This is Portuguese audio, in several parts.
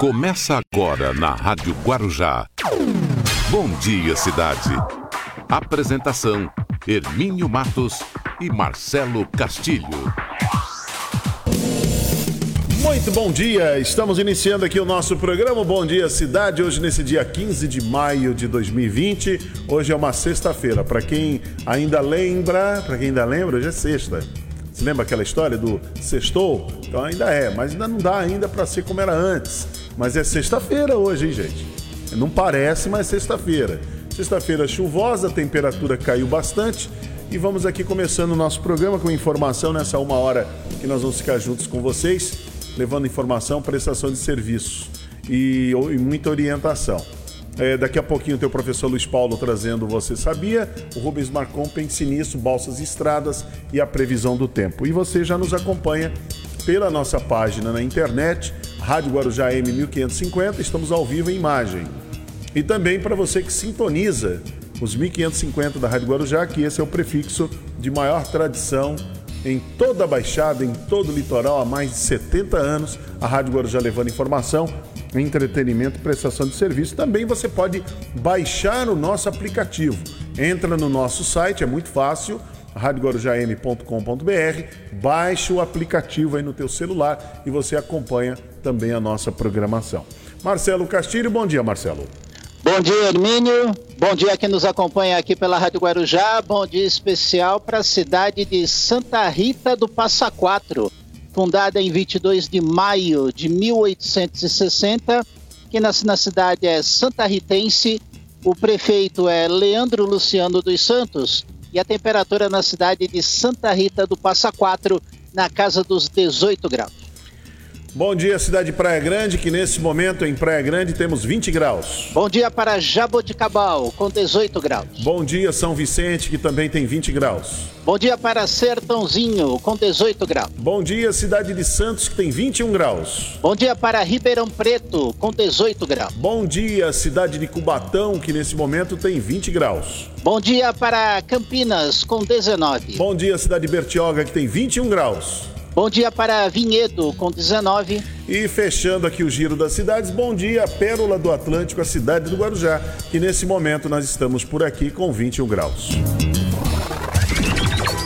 Começa agora na Rádio Guarujá. Bom dia, cidade. Apresentação: Hermínio Matos e Marcelo Castilho. Muito bom dia, estamos iniciando aqui o nosso programa Bom Dia Cidade, hoje nesse dia 15 de maio de 2020. Hoje é uma sexta-feira, para quem ainda lembra, para quem ainda lembra, hoje é sexta. Você lembra aquela história do sextou? Então ainda é, mas ainda não dá ainda para ser como era antes. Mas é sexta-feira hoje, hein, gente? Não parece, mas sexta-feira. Sexta-feira chuvosa, a temperatura caiu bastante e vamos aqui começando o nosso programa com informação nessa uma hora que nós vamos ficar juntos com vocês, levando informação, prestação de serviços e, e muita orientação. É, daqui a pouquinho tem o professor Luiz Paulo trazendo Você Sabia, o Rubens Marcon pense nisso, balsas e estradas e a previsão do tempo. E você já nos acompanha pela nossa página na internet, Rádio Guarujá M1550, estamos ao vivo em imagem. E também para você que sintoniza os 1550 da Rádio Guarujá, que esse é o prefixo de maior tradição em toda a Baixada, em todo o litoral, há mais de 70 anos, a Rádio Guarujá levando informação entretenimento e prestação de serviço. Também você pode baixar o nosso aplicativo. Entra no nosso site, é muito fácil, radioguarujam.com.br, baixe o aplicativo aí no teu celular e você acompanha também a nossa programação. Marcelo Castilho, bom dia, Marcelo. Bom dia, Hermínio. Bom dia quem nos acompanha aqui pela Rádio Guarujá. Bom dia especial para a cidade de Santa Rita do Passa Quatro fundada em 22 de maio de 1860, que nasce na cidade é Santa Ritense. O prefeito é Leandro Luciano dos Santos e a temperatura na cidade de Santa Rita do Passa Quatro na casa dos 18 graus. Bom dia, cidade de Praia Grande, que nesse momento em Praia Grande temos 20 graus. Bom dia para Jaboticabal, com 18 graus. Bom dia, São Vicente, que também tem 20 graus. Bom dia para Sertãozinho, com 18 graus. Bom dia, cidade de Santos, que tem 21 graus. Bom dia para Ribeirão Preto, com 18 graus. Bom dia, cidade de Cubatão, que nesse momento tem 20 graus. Bom dia para Campinas, com 19. Bom dia, cidade de Bertioga, que tem 21 graus. Bom dia para Vinhedo, com 19. E fechando aqui o giro das cidades, bom dia, Pérola do Atlântico, a cidade do Guarujá, que nesse momento nós estamos por aqui com 21 graus.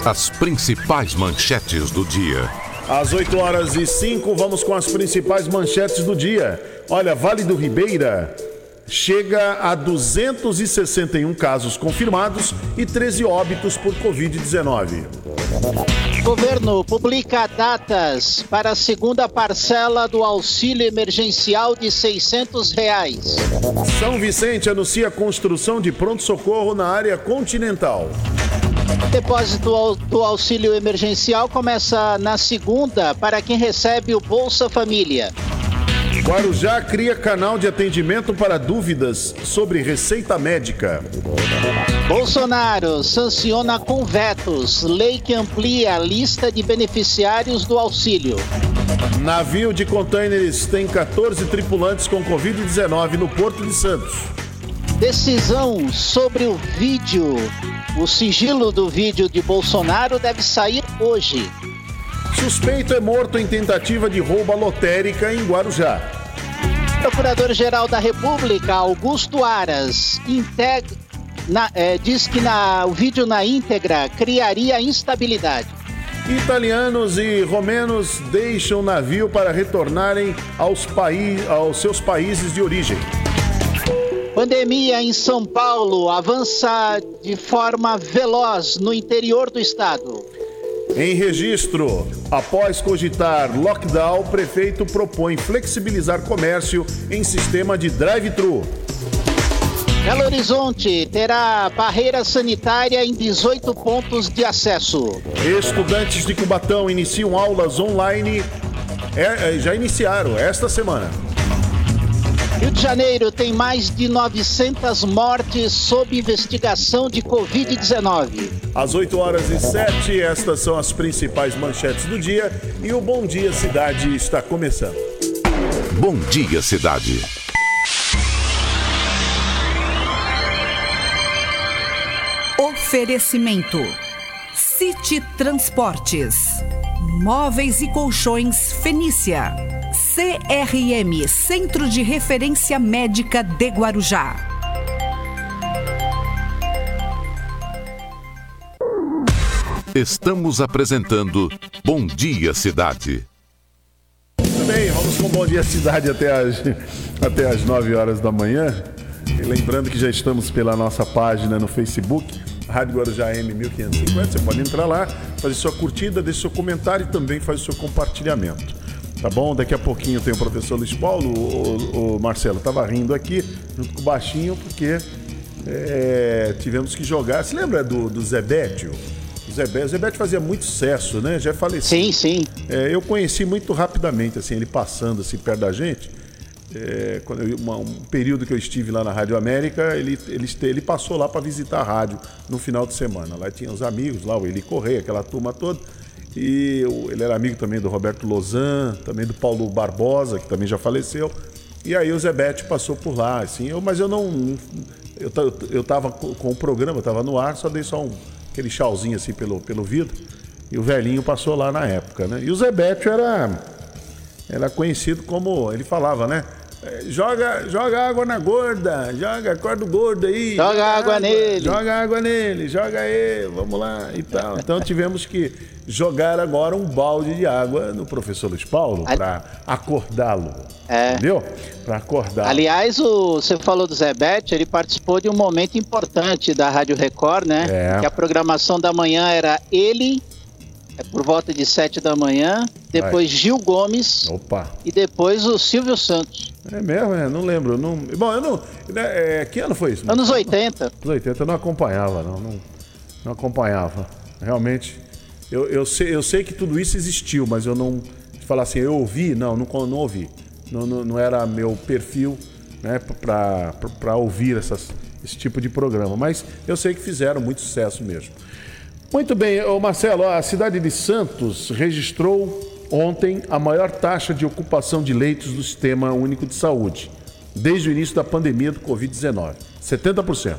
As principais manchetes do dia. Às 8 horas e 5, vamos com as principais manchetes do dia. Olha, Vale do Ribeira chega a 261 casos confirmados e 13 óbitos por Covid-19. Governo publica datas para a segunda parcela do auxílio emergencial de 600 reais. São Vicente anuncia a construção de pronto-socorro na área continental. Depósito do auxílio emergencial começa na segunda para quem recebe o Bolsa Família. Guarujá cria canal de atendimento para dúvidas sobre receita médica. Bolsonaro sanciona com vetos lei que amplia a lista de beneficiários do auxílio. Navio de contêineres tem 14 tripulantes com Covid-19 no Porto de Santos. Decisão sobre o vídeo. O sigilo do vídeo de Bolsonaro deve sair hoje. Suspeito é morto em tentativa de roubo lotérica em Guarujá. Procurador-Geral da República, Augusto Aras, integ... na, é, diz que na, o vídeo na íntegra criaria instabilidade. Italianos e romenos deixam o navio para retornarem aos, paí aos seus países de origem. Pandemia em São Paulo avança de forma veloz no interior do estado. Em registro, após cogitar lockdown, o prefeito propõe flexibilizar comércio em sistema de drive-thru. Belo Horizonte terá barreira sanitária em 18 pontos de acesso. Estudantes de Cubatão iniciam aulas online, é, já iniciaram esta semana. Rio de Janeiro tem mais de 900 mortes sob investigação de Covid-19. Às 8 horas e 7, estas são as principais manchetes do dia e o Bom Dia Cidade está começando. Bom Dia Cidade. Oferecimento: City Transportes, Móveis e Colchões Fenícia. CRM Centro de Referência Médica de Guarujá. Estamos apresentando Bom Dia Cidade. Muito bem, vamos com Bom Dia Cidade até as, até as 9 horas da manhã. E lembrando que já estamos pela nossa página no Facebook, Rádio Guarujá M1550. Você pode entrar lá, fazer sua curtida, deixe seu comentário e também fazer seu compartilhamento. Tá bom? Daqui a pouquinho tem o professor Luiz Paulo, o, o Marcelo estava rindo aqui, junto com o Baixinho, porque é, tivemos que jogar. Se lembra do, do Zebétio? O Zebétio, o Zebétio fazia muito sucesso, né? Já falei Sim, sim. É, eu conheci muito rapidamente, assim, ele passando assim perto da gente. É, quando eu, uma, um período que eu estive lá na Rádio América, ele, ele, ele passou lá para visitar a rádio no final de semana. Lá tinha os amigos, lá o Eli Correia, aquela turma toda. E ele era amigo também do Roberto Lozan, também do Paulo Barbosa, que também já faleceu. E aí o Zebete passou por lá, assim, eu, mas eu não. Eu, eu tava com o programa, estava no ar, só dei só um, aquele chauzinho assim pelo, pelo vidro. E o velhinho passou lá na época, né? E o Zebete era, era conhecido como. Ele falava, né? Joga, joga água na gorda, joga, acorda o gordo aí. Joga, joga água, água, nele. Joga água nele, joga aí, vamos lá e tal. Então tivemos que jogar agora um balde de água no professor Luiz Paulo para acordá-lo. É. Entendeu? Para acordar. Aliás, o, você falou do Zé Bete, ele participou de um momento importante da Rádio Record, né? É. Que a programação da manhã era ele é por volta de sete da manhã, depois Vai. Gil Gomes Opa. e depois o Silvio Santos. É mesmo, é, não lembro. Não... Bom, eu não. Né, é, que ano foi isso? Anos 80. Anos 80 eu não acompanhava, não, não, não acompanhava. Realmente, eu, eu, sei, eu sei que tudo isso existiu, mas eu não. Falar assim, eu ouvi, não, não, não ouvi. Não, não, não era meu perfil né, para ouvir essas, esse tipo de programa. Mas eu sei que fizeram muito sucesso mesmo. Muito bem, Marcelo, a cidade de Santos registrou ontem a maior taxa de ocupação de leitos do Sistema Único de Saúde, desde o início da pandemia do Covid-19, 70%.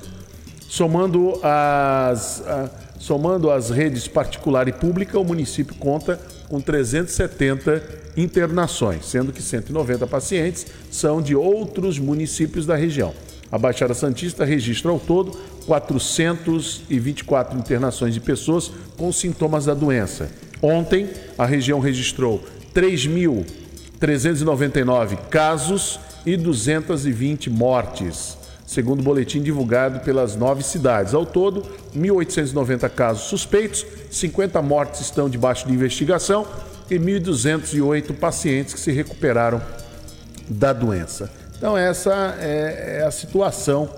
Somando as, a, somando as redes particular e pública, o município conta com 370 internações, sendo que 190 pacientes são de outros municípios da região. A Baixada Santista registra ao todo 424 internações de pessoas com sintomas da doença. Ontem, a região registrou 3.399 casos e 220 mortes, segundo o boletim divulgado pelas nove cidades. Ao todo, 1.890 casos suspeitos, 50 mortes estão debaixo de investigação e 1.208 pacientes que se recuperaram da doença. Então, essa é, é a situação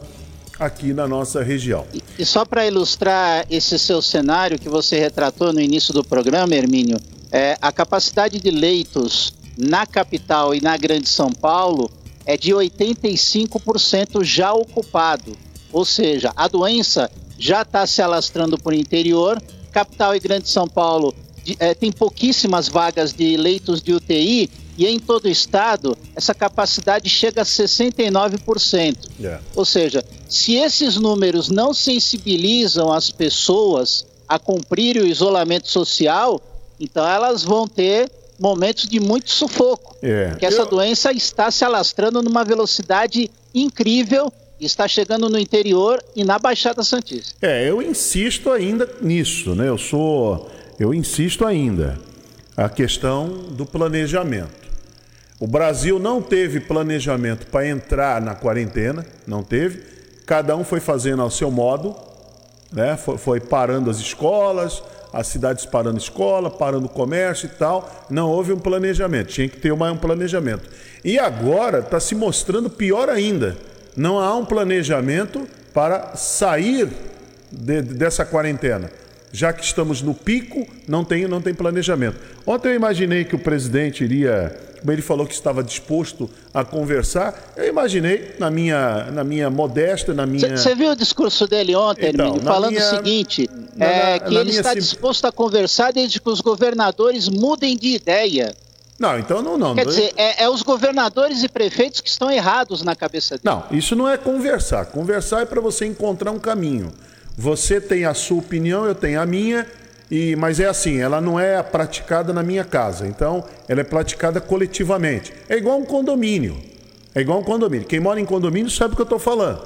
aqui na nossa região. E, só para ilustrar esse seu cenário que você retratou no início do programa, Hermínio, é, a capacidade de leitos na capital e na Grande São Paulo é de 85% já ocupado. Ou seja, a doença já está se alastrando por interior. Capital e Grande São Paulo é, tem pouquíssimas vagas de leitos de UTI e em todo o estado essa capacidade chega a 69%. Yeah. Ou seja, se esses números não sensibilizam as pessoas a cumprir o isolamento social, então elas vão ter momentos de muito sufoco. Yeah. Porque essa Eu... doença está se alastrando numa velocidade incrível está chegando no interior e na Baixada Santista. É, eu insisto ainda nisso, né? Eu sou, eu insisto ainda a questão do planejamento. O Brasil não teve planejamento para entrar na quarentena, não teve. Cada um foi fazendo ao seu modo, né? foi, foi parando as escolas, as cidades parando escola, parando comércio e tal. Não houve um planejamento, tinha que ter um planejamento. E agora está se mostrando pior ainda. Não há um planejamento para sair de, dessa quarentena. Já que estamos no pico, não tem, não tem planejamento. Ontem eu imaginei que o presidente iria como ele falou que estava disposto a conversar, eu imaginei, na minha, na minha modesta, na minha. Você viu o discurso dele ontem, então, Hermínio, falando minha... o seguinte: na, é, que ele está sim... disposto a conversar desde que os governadores mudem de ideia. Não, então não, não. Quer dizer, é, é, os governadores e prefeitos que estão errados na cabeça dele. Não, isso não é conversar. Conversar é para você encontrar um caminho. Você tem a sua opinião, eu tenho a minha, E, mas é assim, ela não é praticada na minha casa, então ela é praticada coletivamente. É igual um condomínio. É igual um condomínio. Quem mora em condomínio sabe o que eu estou falando.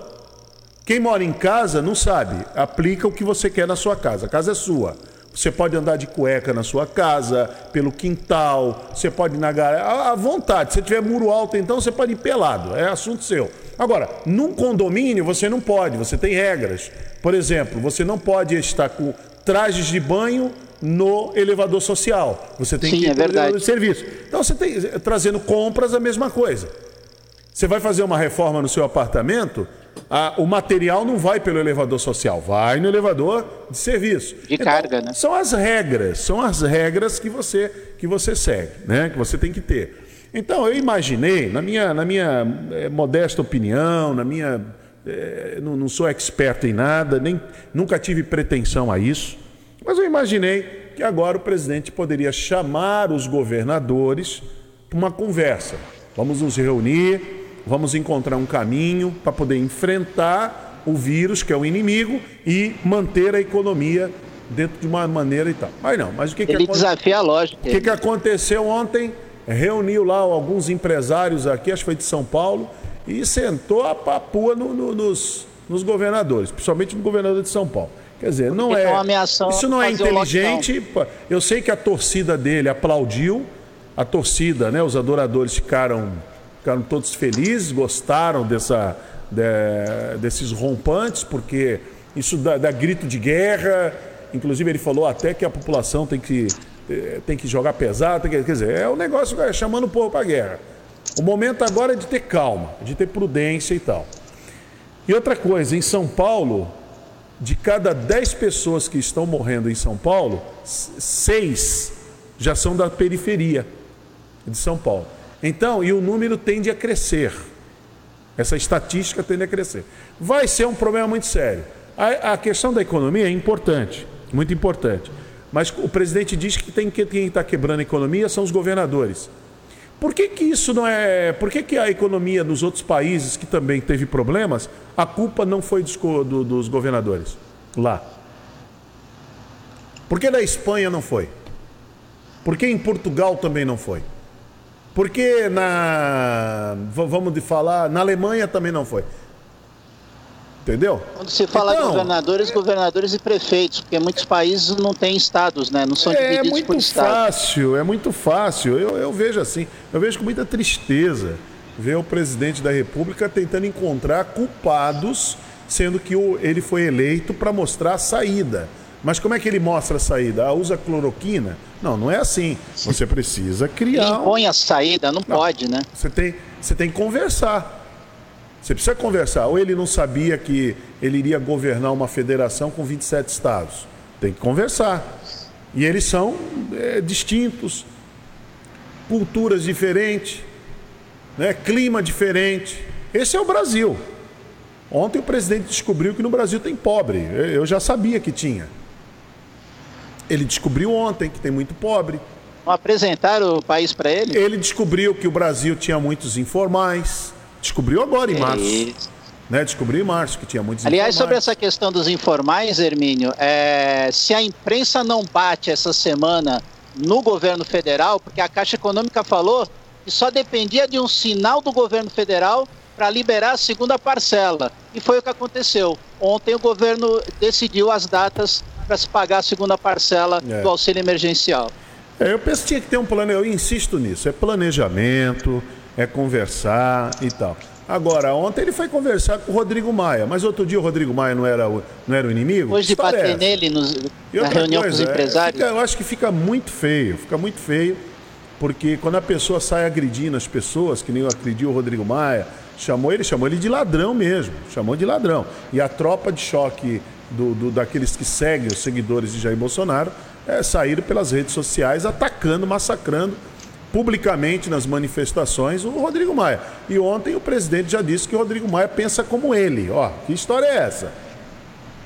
Quem mora em casa não sabe. Aplica o que você quer na sua casa. A casa é sua. Você pode andar de cueca na sua casa, pelo quintal, você pode ir na garagem, à vontade. Se tiver muro alto, então você pode ir pelado, é assunto seu. Agora, num condomínio você não pode, você tem regras. Por exemplo, você não pode estar com trajes de banho no elevador social. Você tem Sim, que ir é verdade. de serviço. Então você tem trazendo compras a mesma coisa. Você vai fazer uma reforma no seu apartamento, a- o material não vai pelo elevador social, vai no elevador de serviço. De carga, né? São as regras, são as regras que você que você segue, né? Que você tem que ter. Então eu imaginei, na minha, na minha eh, modesta opinião, na minha eh, não, não sou expert em nada, nem nunca tive pretensão a isso, mas eu imaginei que agora o presidente poderia chamar os governadores para uma conversa. Vamos nos reunir, vamos encontrar um caminho para poder enfrentar o vírus, que é o inimigo, e manter a economia dentro de uma maneira e tal. Mas não, mas o que, que Ele aconteceu? desafia a lógica. O que, que aconteceu ontem? Reuniu lá alguns empresários aqui, acho que foi de São Paulo, e sentou a papua no- no- nos, nos governadores, principalmente no governador de São Paulo. Quer dizer, não Porque é. Isso não é inteligente. Eu sei que a torcida dele aplaudiu, a torcida, né? Os adoradores ficaram, ficaram todos felizes, gostaram dessa, de- desses rompantes, porque isso dá, dá grito de guerra. Inclusive ele falou até que a população tem que, eh, tem que jogar pesado, que- quer dizer, é o negócio é, chamando o povo para a guerra. O momento agora é de ter calma, de ter prudência e tal. E outra coisa, em São Paulo, de cada 10 pessoas que estão morrendo em São Paulo, seis já são da periferia de São Paulo. Então, e o número tende a crescer. Essa estatística tende a crescer. Vai ser um problema muito sério. A, a questão da economia é importante, muito importante. Mas o presidente diz que tem que quem está quebrando a economia são os governadores. Por que, que isso não é. Por que, que a economia nos outros países que também teve problemas, a culpa não foi dos, do- dos governadores lá? Por que na Espanha não foi? Por que em Portugal também não foi? Por que na. Vamos de falar, na Alemanha também não foi? Entendeu? Quando se fala Então, governadores, governadores e prefeitos, porque muitos países não têm estados, né? Não são É divididos por muito estado. fácil, é muito fácil. Eu, eu vejo assim, eu vejo com muita tristeza ver o presidente da República tentando encontrar culpados, sendo que o- ele foi eleito para mostrar a saída. Mas como é que ele mostra a saída? Ah, usa cloroquina? Não, não é assim. Você precisa criar. impõe a saída, não, pode, né? Você tem, você tem que conversar. Você precisa conversar. Ou ele não sabia que ele iria governar uma federação com 27 estados. Tem que conversar. E eles são é, distintos, culturas diferentes, né? clima diferente. Esse é o Brasil. Ontem o presidente descobriu que no Brasil tem pobre. Eu já sabia que tinha. Ele descobriu ontem que tem muito pobre. Não apresentaram o país para ele? Ele descobriu que o Brasil tinha muitos informais. Descobriu agora em março. Isso. Né? Descobriu em março que tinha muitos Aliás, sobre informais. essa questão dos informais, Hermínio, é, se a imprensa não bate essa semana no governo federal, porque a Caixa Econômica falou que só dependia de um sinal do governo federal para liberar a segunda parcela. E foi o que aconteceu. Ontem o governo decidiu as datas para se pagar a segunda parcela É. do auxílio emergencial. É, eu penso que tinha que ter um plano, eu insisto nisso, é planejamento, é conversar e tal. Agora, ontem ele foi conversar com o Rodrigo Maia, mas outro dia o Rodrigo Maia não era o, não era o inimigo? Depois de é bater nele nos- na reunião com os coisa, é, empresários. fica- eu acho que fica muito feio, fica muito feio, porque quando a pessoa sai agredindo as pessoas, que nem agrediu o Rodrigo Maia, chamou ele, chamou ele de ladrão mesmo, chamou de ladrão. E a tropa de choque do, do- daqueles que seguem os seguidores de Jair Bolsonaro é, saíram pelas redes sociais atacando, massacrando publicamente nas manifestações o Rodrigo Maia. E ontem o presidente já disse que o Rodrigo Maia pensa como ele. Ó, que história é essa?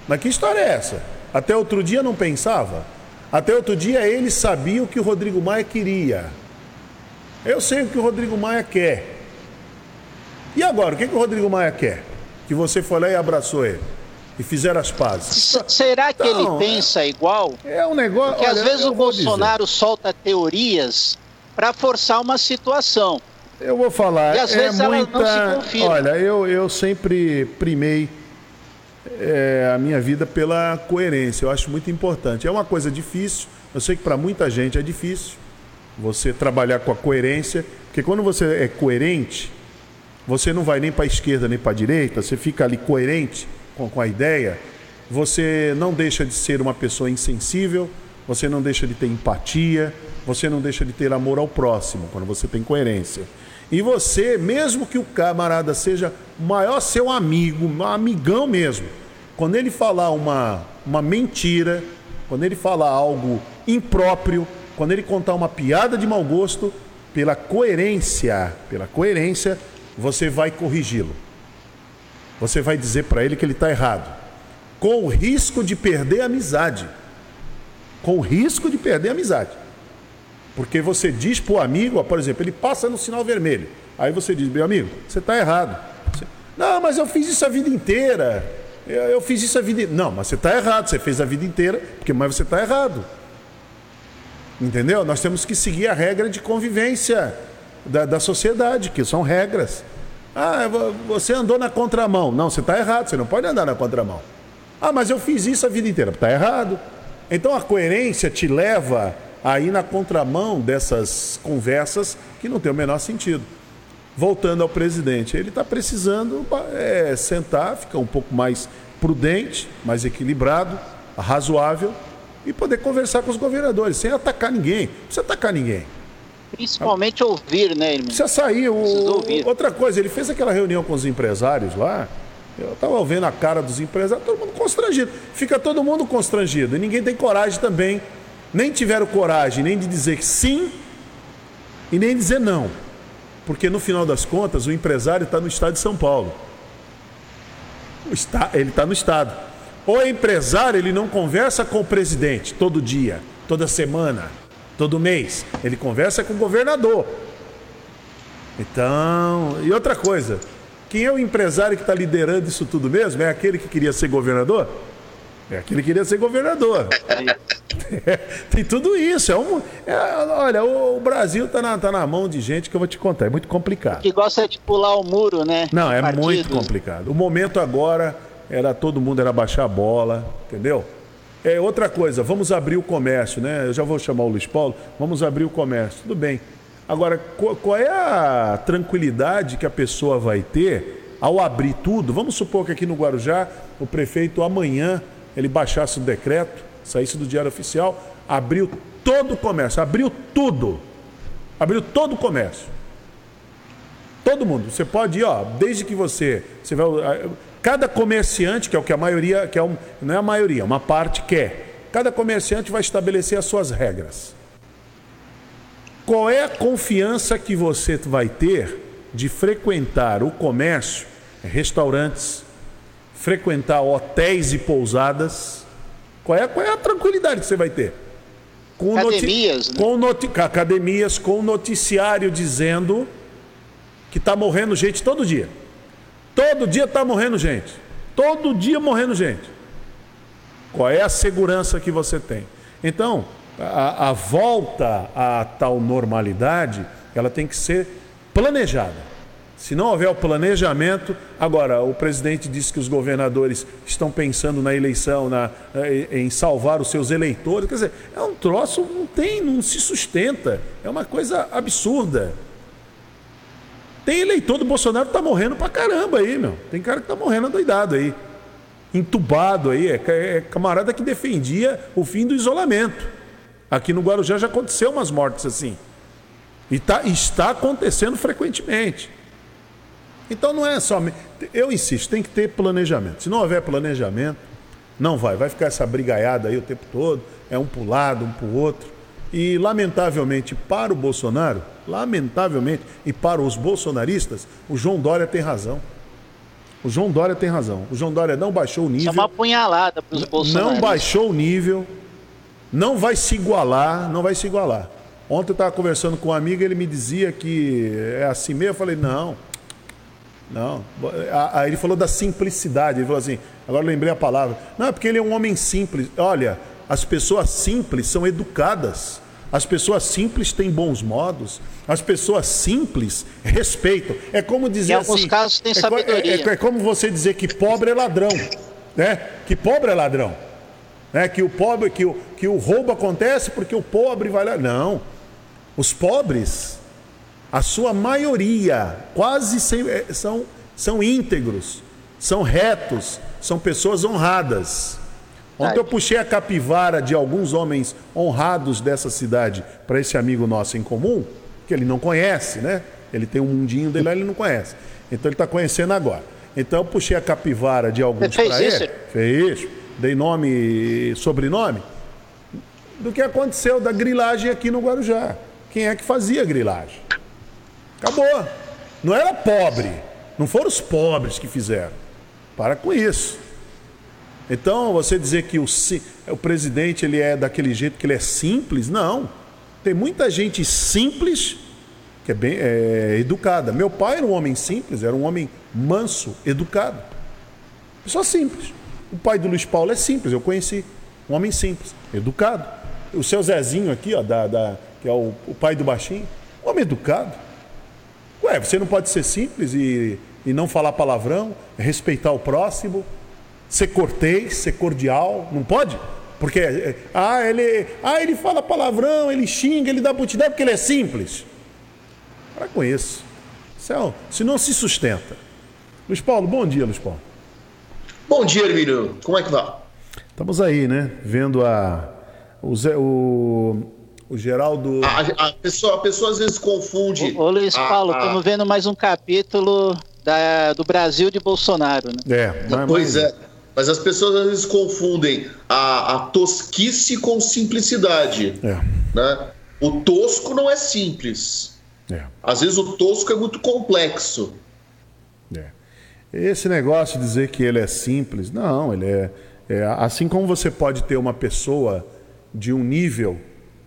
Mas que história é essa? Até outro dia não pensava? Até outro dia ele sabia o que o Rodrigo Maia queria. Eu sei o que o Rodrigo Maia quer. E agora, o que, que o Rodrigo Maia quer? Que você foi lá e abraçou ele. E fizeram as pazes. será que então, ele pensa igual? É um negócio. Porque olha, às vezes o Bolsonaro dizer. solta teorias para forçar uma situação. Eu vou falar. E às é vezes muita... ela não se confirma. Olha, eu, eu sempre primei é, a minha vida pela coerência. Eu acho muito importante. É uma coisa difícil. Eu sei que para muita gente é difícil você trabalhar com a coerência, porque quando você é coerente, você não vai nem para a esquerda nem para a direita, você fica ali coerente com, com a ideia, você não deixa de ser uma pessoa insensível, você não deixa de ter empatia, você não deixa de ter amor ao próximo, quando você tem coerência. E você, mesmo que o camarada seja o maior seu amigo, um amigão mesmo, quando ele falar uma, uma mentira, quando ele falar algo impróprio, quando ele contar uma piada de mau gosto, pela coerência, pela coerência, você vai corrigi-lo. Você vai dizer para ele que ele está errado, com o risco de perder a amizade. Com o risco de perder a amizade. Porque você diz para o amigo, por exemplo, ele passa no sinal vermelho. Aí você diz, meu amigo, você está errado. Você, Não, mas eu fiz isso a vida inteira. Eu, eu fiz isso a vida inteira. Não, mas você está errado. Você fez a vida inteira, porque mas você está errado. Entendeu? Nós temos que seguir a regra de convivência da, da sociedade, que são regras. Ah, você andou na contramão. Não, você está errado, você não pode andar na contramão. Ah, mas eu fiz isso a vida inteira. Está errado. Então a coerência te leva a ir na contramão dessas conversas que não tem o menor sentido. Voltando ao presidente, ele está precisando é, sentar, ficar um pouco mais prudente, mais equilibrado, razoável e poder conversar com os governadores, sem atacar ninguém. Não precisa atacar ninguém. Principalmente ouvir, né, irmão? Precisa sair. O... Outra coisa, ele fez aquela reunião com os empresários lá. Eu estava vendo a cara dos empresários, todo mundo constrangido. Fica todo mundo constrangido. E ninguém tem coragem também. Nem tiveram coragem nem de dizer sim e nem dizer não. Porque no final das contas, o empresário está no estado de São Paulo. Ele está no estado. O empresário, ele não conversa com o presidente todo dia, toda semana, todo mês. Ele conversa com o governador. Então, e outra coisa, quem é o empresário que está liderando isso tudo mesmo? É aquele que queria ser governador? É aquele que queria ser governador. É, tem tudo isso. É um, é, olha, o, o Brasil está na, tá na mão de gente que eu vou te contar. É muito complicado. Que gosta de pular o muro, né? Não, é Partido. muito complicado. O momento agora era todo mundo era baixar a bola, entendeu? É outra coisa, vamos abrir o comércio, né? Eu já vou chamar o Luiz Paulo, vamos abrir o comércio. Tudo bem. Agora, qual é a tranquilidade que a pessoa vai ter ao abrir tudo? Vamos supor que aqui no Guarujá o prefeito amanhã ele baixasse o decreto, saísse do Diário Oficial, abriu todo o comércio, abriu tudo. Abriu todo o comércio. Todo mundo. Você pode ir, ó, desde que você. Você vai. Cada comerciante, que é o que a maioria, que é um, não é a maioria, uma parte quer, cada comerciante vai estabelecer as suas regras. Qual é a confiança que você vai ter de frequentar o comércio, restaurantes, frequentar hotéis e pousadas? Qual é, qual é a tranquilidade que você vai ter? Com academias, né? com noti... academias com noticiário dizendo que está morrendo gente todo dia. Todo dia está morrendo gente. Todo dia morrendo gente. Qual é a segurança que você tem? Então, a, a volta à tal normalidade, ela tem que ser planejada. Se não houver o planejamento, agora o presidente disse que os governadores estão pensando na eleição, na, eh, em salvar os seus eleitores. Quer dizer, é um troço, não tem, não se sustenta. É uma coisa absurda. Tem eleitor do Bolsonaro que tá morrendo pra caramba aí, meu. Tem cara que tá morrendo doidado aí. Entubado aí. É, é camarada que defendia o fim do isolamento. Aqui no Guarujá já aconteceu umas mortes assim. E tá, está acontecendo frequentemente. Então não é só. Eu insisto, tem que ter planejamento. Se não houver planejamento, não vai. Vai ficar essa brigaiada aí o tempo todo. É um para um para o outro. E, lamentavelmente, para o Bolsonaro, lamentavelmente, e para os bolsonaristas, o João Dória tem razão. O João Dória tem razão. O João Dória não baixou o nível. Isso é uma apunhalada para os bolsonaristas. Não baixou o nível, não vai se igualar, não vai se igualar. Ontem eu estava conversando com um amigo, ele me dizia que é assim mesmo. Eu falei, não, Não. Aí ele falou da simplicidade. Ele falou assim, agora lembrei a palavra. Não, é porque ele é um homem simples. Olha, as pessoas simples são educadas. As pessoas simples têm bons modos. As pessoas simples respeitam. É como dizer em alguns assim, casos tem é, sabedoria. É, é, é, como você dizer que pobre é ladrão, né? Que pobre é ladrão, né? Que o pobre, que o, que o roubo acontece porque o pobre vai lá. Não. Os pobres, a sua maioria, quase sem, é, são são íntegros, são retos, são pessoas honradas. Ontem eu puxei a capivara de alguns homens honrados dessa cidade para esse amigo nosso em comum, que ele não conhece, né? Ele tem um mundinho dele lá, ele não conhece. Então ele está conhecendo agora. Então eu puxei a capivara de alguns para ele. Fez. Dei nome e sobrenome. Do que aconteceu da grilagem aqui no Guarujá. Quem é que fazia grilagem? Acabou. Não era pobre. Não foram os pobres que fizeram. Para com isso. Então, você dizer que o, o presidente ele é daquele jeito que ele é simples, não. Tem muita gente simples que é bem é, educada. Meu pai era um homem simples, era um homem manso, educado. Pessoa simples. O pai do Luiz Paulo é simples, eu conheci. Um homem simples, educado. O seu Zezinho aqui, ó, da, da que é o, o pai do baixinho, um homem educado. Ué, você não pode ser simples e, e não falar palavrão, respeitar o próximo, ser cortês, ser cordial, não pode? Porque é, ah, ele, ah, ele fala palavrão, ele xinga, ele dá putidão porque ele é simples. Para com isso. Céu, se não se sustenta. Luiz Paulo, bom dia, Luiz Paulo. Bom dia, Hermínio. Como é que vai? Estamos aí, né? Vendo a. O, Zé, o, o Geraldo. A, a, pessoa, a pessoa às vezes confunde. Ô, ô Luiz Paulo, estamos vendo mais um capítulo da, do Brasil de Bolsonaro, né? É, mas, pois é. Mas as pessoas às vezes confundem a, a tosquice com simplicidade. É. Né? O tosco não é simples. É. Às vezes o tosco é muito complexo. É. Esse negócio de dizer que ele é simples, não, ele é, é assim como você pode ter uma pessoa de um nível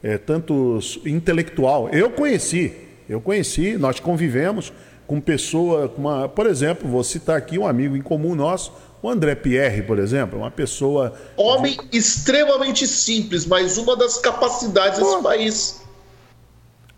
é, tanto intelectual. Eu conheci, eu conheci, nós convivemos com pessoa, uma, por exemplo, vou citar aqui um amigo em comum nosso, o André Pierre, por exemplo, uma pessoa. Homem extremamente simples, mas uma das capacidades Pô. desse país.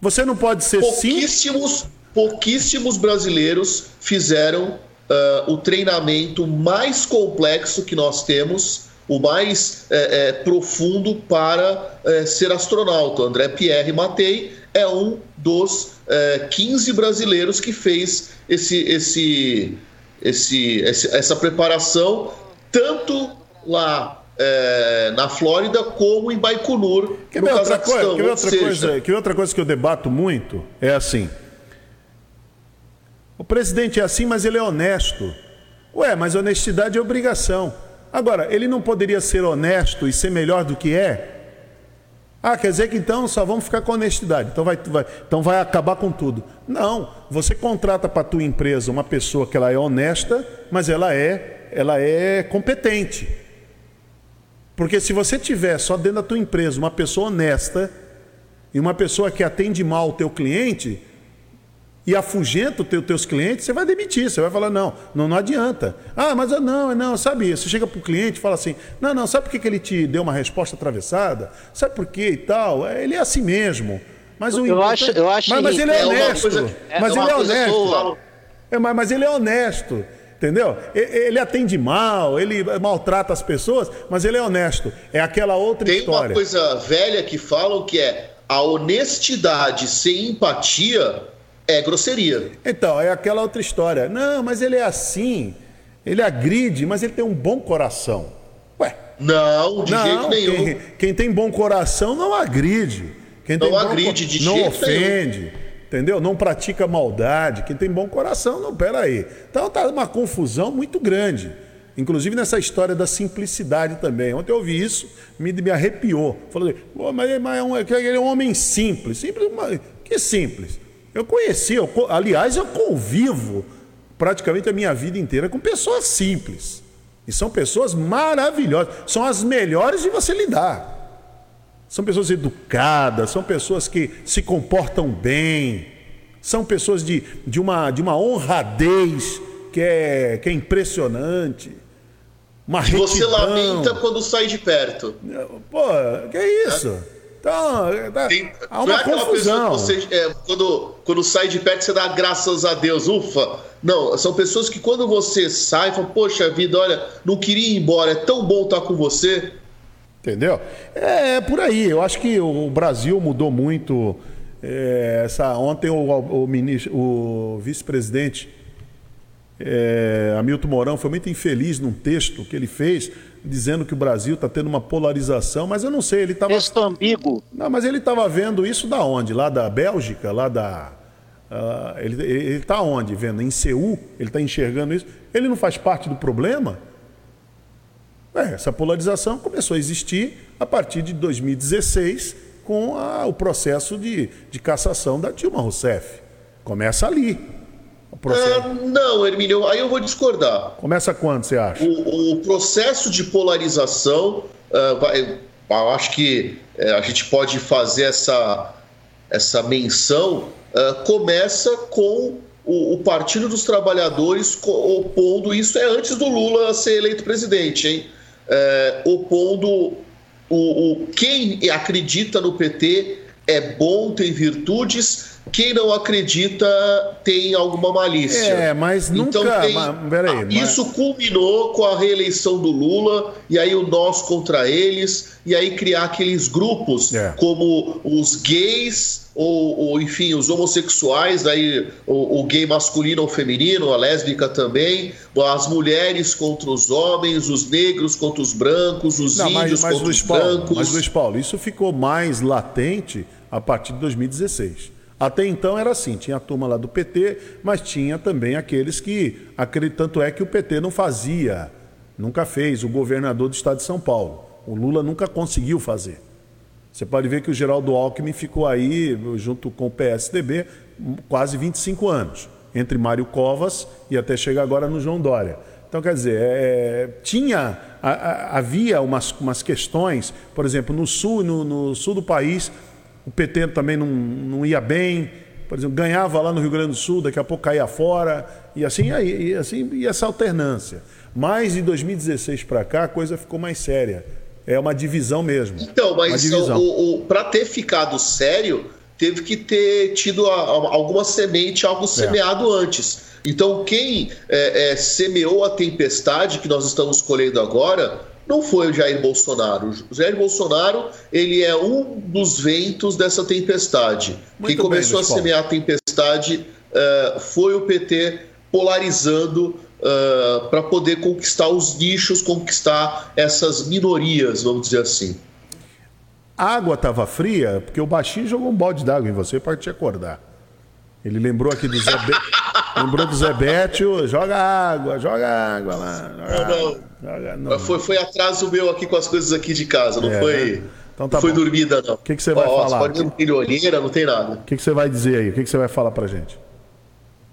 Você não pode ser pouquíssimos, simples. Pouquíssimos brasileiros fizeram uh, o treinamento mais complexo que nós temos, o mais é, é, profundo para é, ser astronauta. André Pierre Matei é um dos 15 brasileiros que fez esse, esse esse, essa preparação, tanto lá é, na Flórida como em Baikonur, quer no outra Coisa, ver outra seja... coisa, ver outra coisa que eu debato muito? É assim. O presidente é assim, mas ele é honesto. Ué, mas honestidade é obrigação. Agora, ele não poderia ser honesto e ser melhor do que é? Ah, quer dizer que então só vamos ficar com honestidade, então vai, vai, então vai acabar com tudo. Não, você contrata para a tua empresa uma pessoa que ela é honesta, mas ela é, ela é competente. Porque se você tiver só dentro da tua empresa uma pessoa honesta e uma pessoa que atende mal o teu cliente, e afugenta os teu, teus clientes, você vai demitir, você vai falar, não, não, não adianta. Ah, mas não, não, sabe, você chega para o cliente e fala assim, não, não, sabe por que, que ele te deu uma resposta atravessada? Sabe por quê e tal? É, ele é assim mesmo. Mas o eu acho, eu acho mas, mas ele é, é honesto. Coisa, é mas ele é honesto. É, mas, mas ele é honesto. Entendeu? Ele atende mal, ele maltrata as pessoas, mas ele é honesto. É aquela outra Tem história. Tem uma coisa velha que falam que é a honestidade sem empatia é grosseria. Então, é aquela outra história. Não, mas ele é assim, ele agride, mas ele tem um bom coração. Ué. Não, de não, jeito nenhum. Quem, quem, tem bom coração não agride. Quem não agride bom, de não jeito ofende. Nenhum. Entendeu? Não pratica maldade. Quem tem bom coração, não, peraí. Então tá uma confusão muito grande. Inclusive nessa história da simplicidade também. Ontem eu ouvi isso, me, me arrepiou. Falei, mas, mas é um, ele é um homem simples. Simples, que simples? Eu conheci, eu, aliás, eu convivo praticamente a minha vida inteira com pessoas simples. E são pessoas maravilhosas. São as melhores de você lidar. São pessoas educadas, são pessoas que se comportam bem, são pessoas de, de, uma, de uma honradez que é, que é impressionante. Uma você lamenta quando sai de perto. Pô, que é isso? Então, tá- Tem- há não uma é confusão. você, é, quando, quando sai de perto, você dá graças a Deus, ufa. Não, são pessoas que quando você sai, fala, poxa vida, olha, não queria ir embora, é tão bom estar com você. Entendeu? É, é por aí. Eu acho que o Brasil mudou muito. é, essa, ontem o, o, ministro- o vice-presidente é, Hamilton Mourão foi muito infeliz num texto que ele fez, dizendo que o Brasil está tendo uma polarização, mas eu não sei, ele estava. Texto ambíguo. Não, mas ele estava vendo isso da onde? Lá da Bélgica? Lá da. ah, ele está onde? Vendo? Em Seul? Ele está enxergando isso? Ele não faz parte do problema? É, essa polarização começou a existir a partir de 2016 com a- o processo de, de cassação da Dilma Rousseff. Começa ali. Processo. Ah, não, Hermínio, aí eu vou discordar. Começa quando, você acha? O, o processo de polarização, ah, vai- eu acho que eh, a gente pode fazer essa, essa menção, ah, começa com o, o Partido dos Trabalhadores opondo, isso é antes do Lula ser eleito presidente, hein? Eh, opondo o, o- quem acredita no PT é bom, tem virtudes, quem não acredita tem alguma malícia. É, mas nunca- Então tem, mas- peraí, mas- isso culminou com a reeleição do Lula e aí o nós contra eles e aí criar aqueles grupos É. como os gays ou, ou, enfim os homossexuais daí o, o gay masculino ou feminino a lésbica também as mulheres contra os homens os negros contra os brancos os Não, mas, índios mas, contra Luiz os Paulo, brancos mas Luiz Paulo, isso ficou mais latente a partir de 2016. Até então era assim, tinha a turma lá do PT, mas tinha também aqueles que, tanto é que o PT não fazia, nunca fez, o governador do estado de São Paulo. O Lula nunca conseguiu fazer. Você pode ver que o Geraldo Alckmin ficou aí, junto com o PSDB, quase 25 anos, entre Mário Covas e até chegar agora no João Dória. Então, quer dizer, é, tinha, a- a- havia umas, umas questões, por exemplo, no sul, no, no sul do país, o PT também não, não ia bem, por exemplo, ganhava lá no Rio Grande do Sul, daqui a pouco caía fora, e assim, e assim e essa alternância. Mas de 2016 para cá a coisa ficou mais séria. É uma divisão mesmo. Então, mas para ter ficado sério, teve que ter tido a- a- alguma semente, algo semeado antes. Então, quem é, é, semeou a tempestade que nós estamos colhendo agora não foi o Jair Bolsonaro. O Jair Bolsonaro ele é um dos ventos dessa tempestade. Muito quem bem, começou Luiz a Paulo. semear a tempestade é, foi o PT polarizando para poder conquistar os nichos, conquistar essas minorias, vamos dizer assim. A água estava fria porque o baixinho jogou um balde d'água em você para te acordar. Ele lembrou aqui do Zé Be... lembrou do Zé Bétio, joga água, joga água lá. Joga Não, água, não. Foi, foi atraso meu aqui com as coisas aqui de casa, não É, foi, né? Então tá não foi bom. dormida, não. O que que você vai falar? Pode ver, não tem olheira, não tem nada. O que, que você vai dizer aí? O que, que você vai falar pra gente?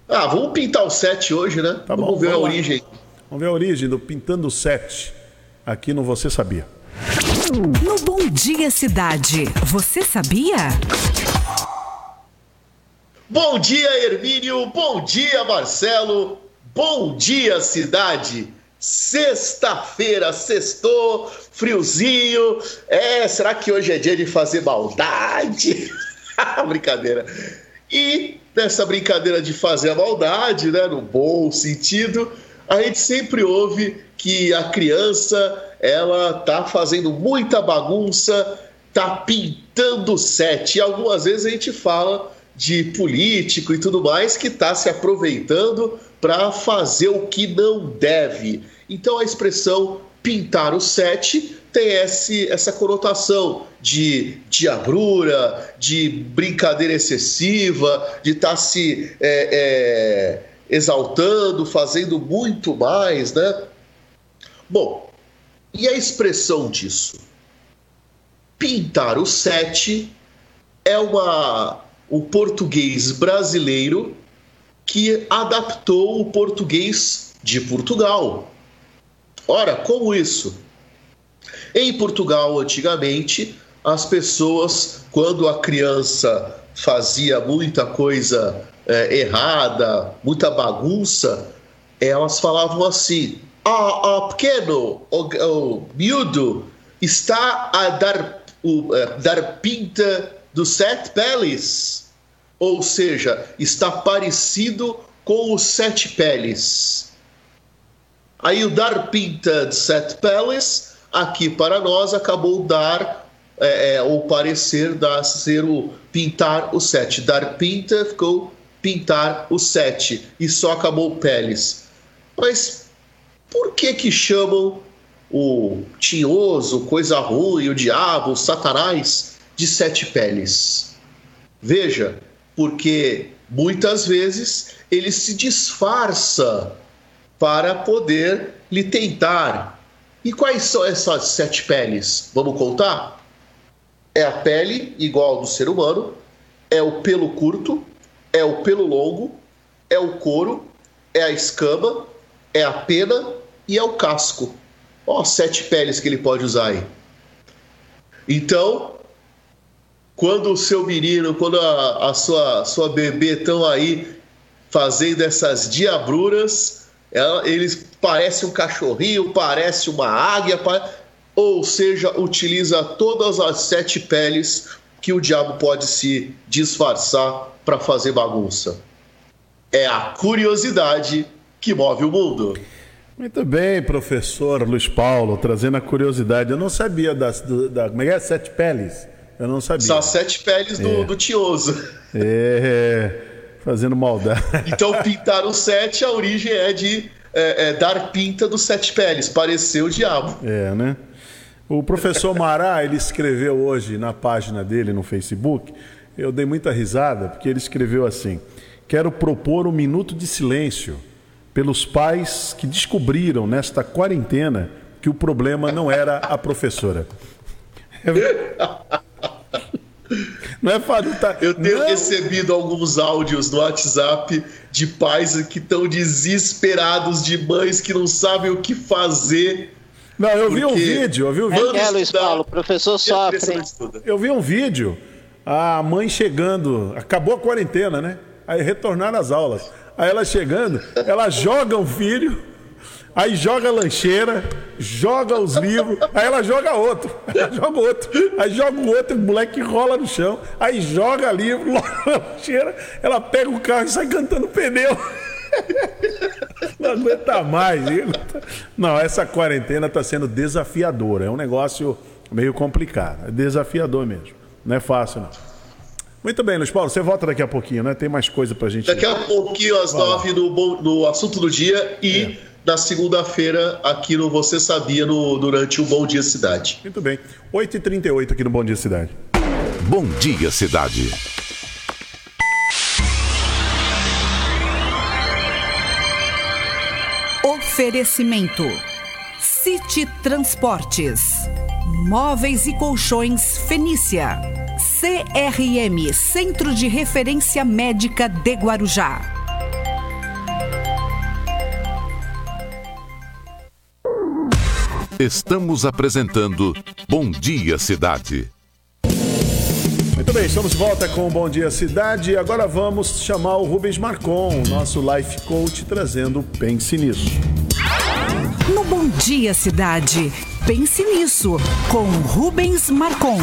Ah, vamos pintar o set hoje, né? Tá vamos bom, ver vamos a lá. origem. Vamos ver a origem do Pintando Sete aqui no Você Sabia. No Bom Dia Cidade, você sabia? Bom dia, Hermínio. Bom dia, Marcelo. Bom dia, cidade. Sexta-feira, sextou, friozinho. É, será que hoje é dia de fazer maldade? brincadeira. E nessa brincadeira de fazer a maldade, né, no bom sentido, a gente sempre ouve que a criança ela tá fazendo muita bagunça, tá pintando o set. E algumas vezes a gente fala de político e tudo mais que está se aproveitando para fazer o que não deve. Então a expressão pintar o set tem esse, essa conotação de diabrura, de brincadeira excessiva, de estar se é, é, exaltando, fazendo muito mais, né? Bom, e a expressão disso? Pintar o set é uma o português brasileiro que adaptou o português de Portugal. Ora, como isso? Em Portugal, antigamente, as pessoas, quando a criança fazia muita coisa eh, errada, muita bagunça, elas falavam assim: ah, ah pequeno, o, o miúdo, está a dar, o, uh, dar pinta dos sete peles. Ou seja, está parecido com os sete peles. Aí o dar pinta de sete peles, aqui para nós, acabou dar, é, é, ou parecer dar ser o pintar o sete. Dar pinta ficou pintar o sete e só acabou peles. Mas por que que chamam o tinhoso, coisa ruim, o diabo, o satanás de sete peles? Veja, porque muitas vezes ele se disfarça para poder lhe tentar. E quais são essas sete peles? Vamos contar? É a pele igual do ser humano, é o pelo curto, é o pelo longo, é o couro, é a escama, é a pena e é o casco. Ó, sete peles que ele pode usar aí. Então, quando o seu menino, quando a, a sua, sua bebê estão aí fazendo essas diabruras, ela, eles parecem um cachorrinho, parece uma águia, ou seja, utiliza todas as sete peles que o diabo pode se disfarçar para fazer bagunça. É a curiosidade que move o mundo. Muito bem, professor Luiz Paulo, trazendo a curiosidade. Eu não sabia das, da. Como é que é? Sete peles? Eu não sabia. As sete peles do, é. do Tioso. É, fazendo maldade. Então, pintar o sete, a origem é de é, é, dar pinta dos sete peles, parecer o diabo. É, né? O professor Mará, ele escreveu hoje na página dele no Facebook eu dei muita risada, porque ele escreveu assim: Quero propor um minuto de silêncio pelos pais que descobriram nesta quarentena que o problema não era a professora. Não é fácil, tá? Eu tenho não. recebido alguns áudios no WhatsApp de pais que estão desesperados, de mães que não sabem o que fazer. Não, eu vi um vídeo, eu vi um vídeo. É, Luiz Paulo, professor sofre. Eu vi um vídeo a mãe chegando, acabou a quarentena, né? Aí retornaram às aulas. Aí ela chegando, ela joga o filho, aí joga a lancheira, joga os livros, aí ela joga outro, ela joga outro, aí joga o outro, o moleque rola no chão, aí joga livro, loga a lancheira, ela pega o carro e sai cantando pneu. Não aguenta mais. Não, essa quarentena está sendo desafiadora. É um negócio meio complicado. É desafiador mesmo. Não é fácil, não. Muito bem, Luiz Paulo, você volta daqui a pouquinho, né? Tem mais coisa pra gente. Daqui a pouquinho, às nove, no, no assunto do dia e é. Na segunda-feira, aqui no Você Sabia, no, durante o Bom Dia Cidade. Muito bem. 8h38 aqui no Bom Dia Cidade. Bom Dia Cidade. Oferecimento: City Transportes. Móveis e Colchões Fenícia. CRM Centro de Referência Médica de Guarujá. Estamos apresentando Bom Dia Cidade. Muito bem, estamos de volta com o Bom Dia Cidade e agora vamos chamar o Rubens Marcon, nosso life coach, trazendo Pense Nisso. No Bom Dia Cidade, pense nisso, com Rubens Marcon.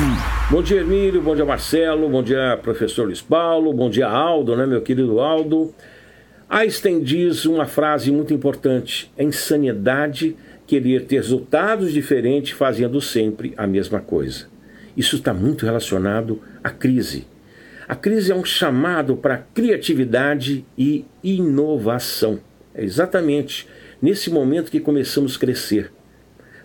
Bom dia, Emílio, bom dia, Marcelo, bom dia, professor Luiz Paulo, bom dia, Aldo, né, meu querido Aldo. Einstein diz uma frase muito importante: é querer ter resultados diferentes fazendo sempre a mesma coisa. Isso está muito relacionado à crise. A crise é um chamado para criatividade e inovação. É exatamente nesse momento que começamos a crescer.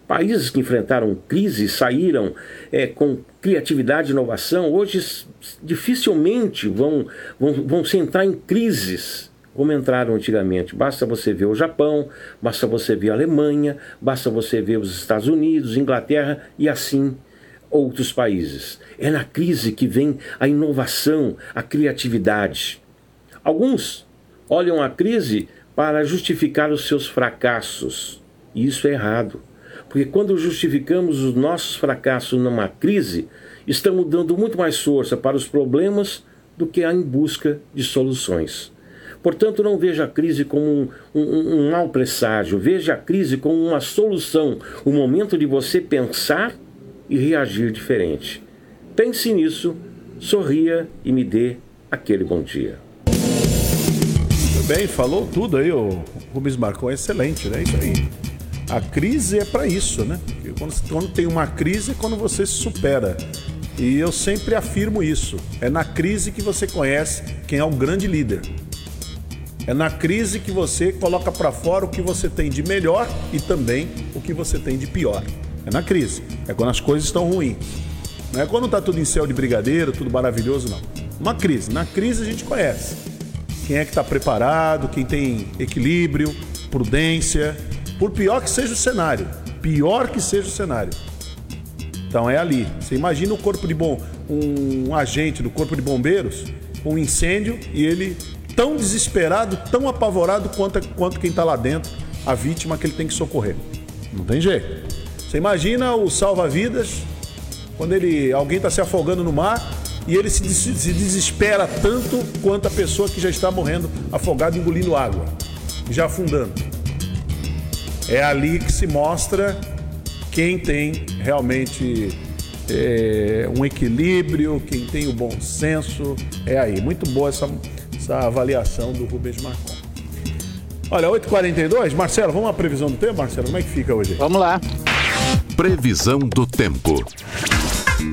Países que enfrentaram crise saíram é, com criatividade e inovação, hoje dificilmente vão, vão, vão se entrar em crises como entraram antigamente. Basta você ver o Japão, basta você ver a Alemanha, basta você ver os Estados Unidos, Inglaterra e assim outros países. É na crise que vem a inovação, a criatividade. Alguns olham a crise para justificar os seus fracassos. E isso é errado. Porque quando justificamos os nossos fracassos numa crise, estamos dando muito mais força para os problemas do que em busca de soluções. Portanto, não veja a crise como um, um, um mau presságio, veja a crise como uma solução, o momento de você pensar e reagir diferente. Pense nisso, sorria e me dê aquele bom dia. Muito bem, falou tudo aí, o Rubens Marcon, é excelente, né? Isso aí. A crise é para isso, né? Quando, quando tem uma crise é quando você se supera. E eu sempre afirmo isso. É na crise que você conhece quem é um grande líder. É na crise que você coloca para fora o que você tem de melhor e também o que você tem de pior. É na crise. É quando as coisas estão ruins. Não é quando está tudo em céu de brigadeiro, tudo maravilhoso, não. Uma crise. Na crise a gente conhece. Quem é que está preparado, quem tem equilíbrio, prudência. Por pior que seja o cenário. Pior que seja o cenário. Então é ali. Você imagina o corpo de bom, um agente do corpo de bombeiros, um incêndio e ele tão desesperado, tão apavorado quanto, quanto quem está lá dentro, a vítima que ele tem que socorrer. Não tem jeito. Você imagina o salva-vidas quando ele alguém está se afogando no mar e ele se, se desespera tanto quanto a pessoa que já está morrendo afogada, engolindo água, já afundando. É ali que se mostra quem tem realmente é, um equilíbrio, quem tem o bom senso, é aí. Muito boa essa, essa avaliação do Rubens Marcon. Olha, 8h42, Marcelo, vamos à previsão do tempo, Marcelo? Como é que fica hoje? Vamos lá. Previsão do tempo.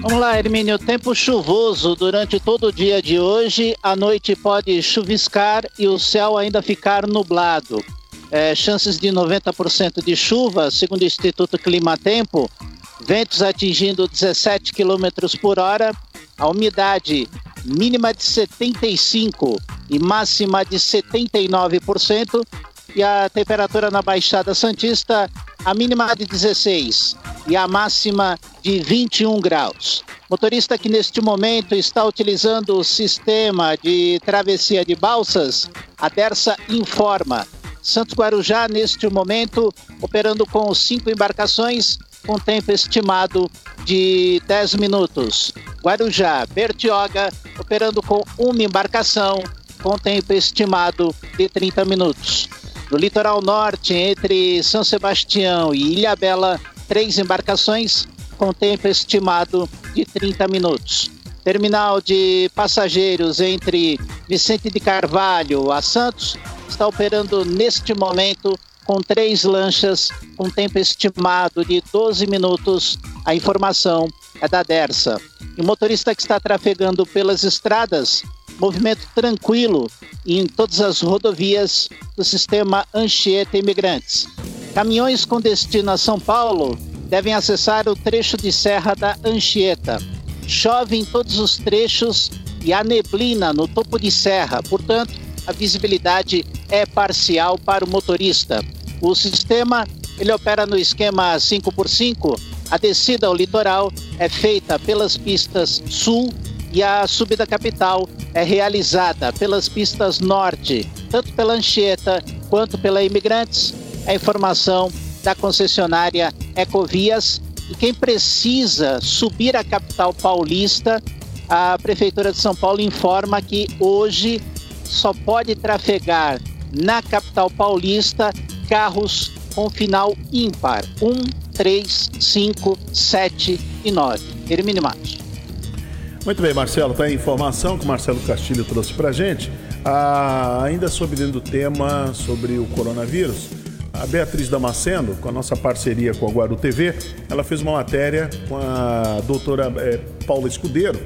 Vamos lá, Hermínio. Tempo chuvoso durante todo o dia de hoje. A noite pode chuviscar e o céu ainda ficar nublado é, chances de 90% de chuva, segundo o Instituto Climatempo, ventos atingindo 17 km por hora, a umidade mínima de 75% e máxima de 79%, e a temperatura na Baixada Santista, a mínima de 16 e a máxima de 21 graus. Motorista que neste momento está utilizando o sistema de travessia de balsas, a Dersa informa Santos Guarujá, neste momento, operando com cinco embarcações, com tempo estimado de 10 minutos. Guarujá, Bertioga, operando com uma embarcação, com tempo estimado de 30 minutos. No litoral norte, entre São Sebastião e Ilhabela, três embarcações, com tempo estimado de 30 minutos. Terminal de passageiros entre Vicente de Carvalho a Santos, está operando neste momento com três lanchas, com tempo estimado de 12 minutos. A informação é da Dersa. E o motorista que está trafegando pelas estradas, movimento tranquilo em todas as rodovias do sistema Anchieta Imigrantes. Caminhões com destino a São Paulo devem acessar o trecho de serra da Anchieta. Chove em todos os trechos e há neblina no topo de serra, portanto, a visibilidade é parcial para o motorista. O sistema ele opera no esquema 5x5. A descida ao litoral é feita pelas pistas sul e a subida capital é realizada pelas pistas norte, tanto pela Anchieta quanto pela Imigrantes. A informação da concessionária Ecovias e quem precisa subir a capital paulista, a Prefeitura de São Paulo informa que hoje só pode trafegar na capital paulista carros com final ímpar: 1, 3, 5, 7 e 9. Termine mais. Muito bem, Marcelo, tá a informação que o Marcelo Castilho trouxe para gente. Ah, ainda sobre dentro do tema sobre o coronavírus, a Beatriz Damasceno, com a nossa parceria com a Guaru TV, ela fez uma matéria com a doutora é, Paula Escudeiro,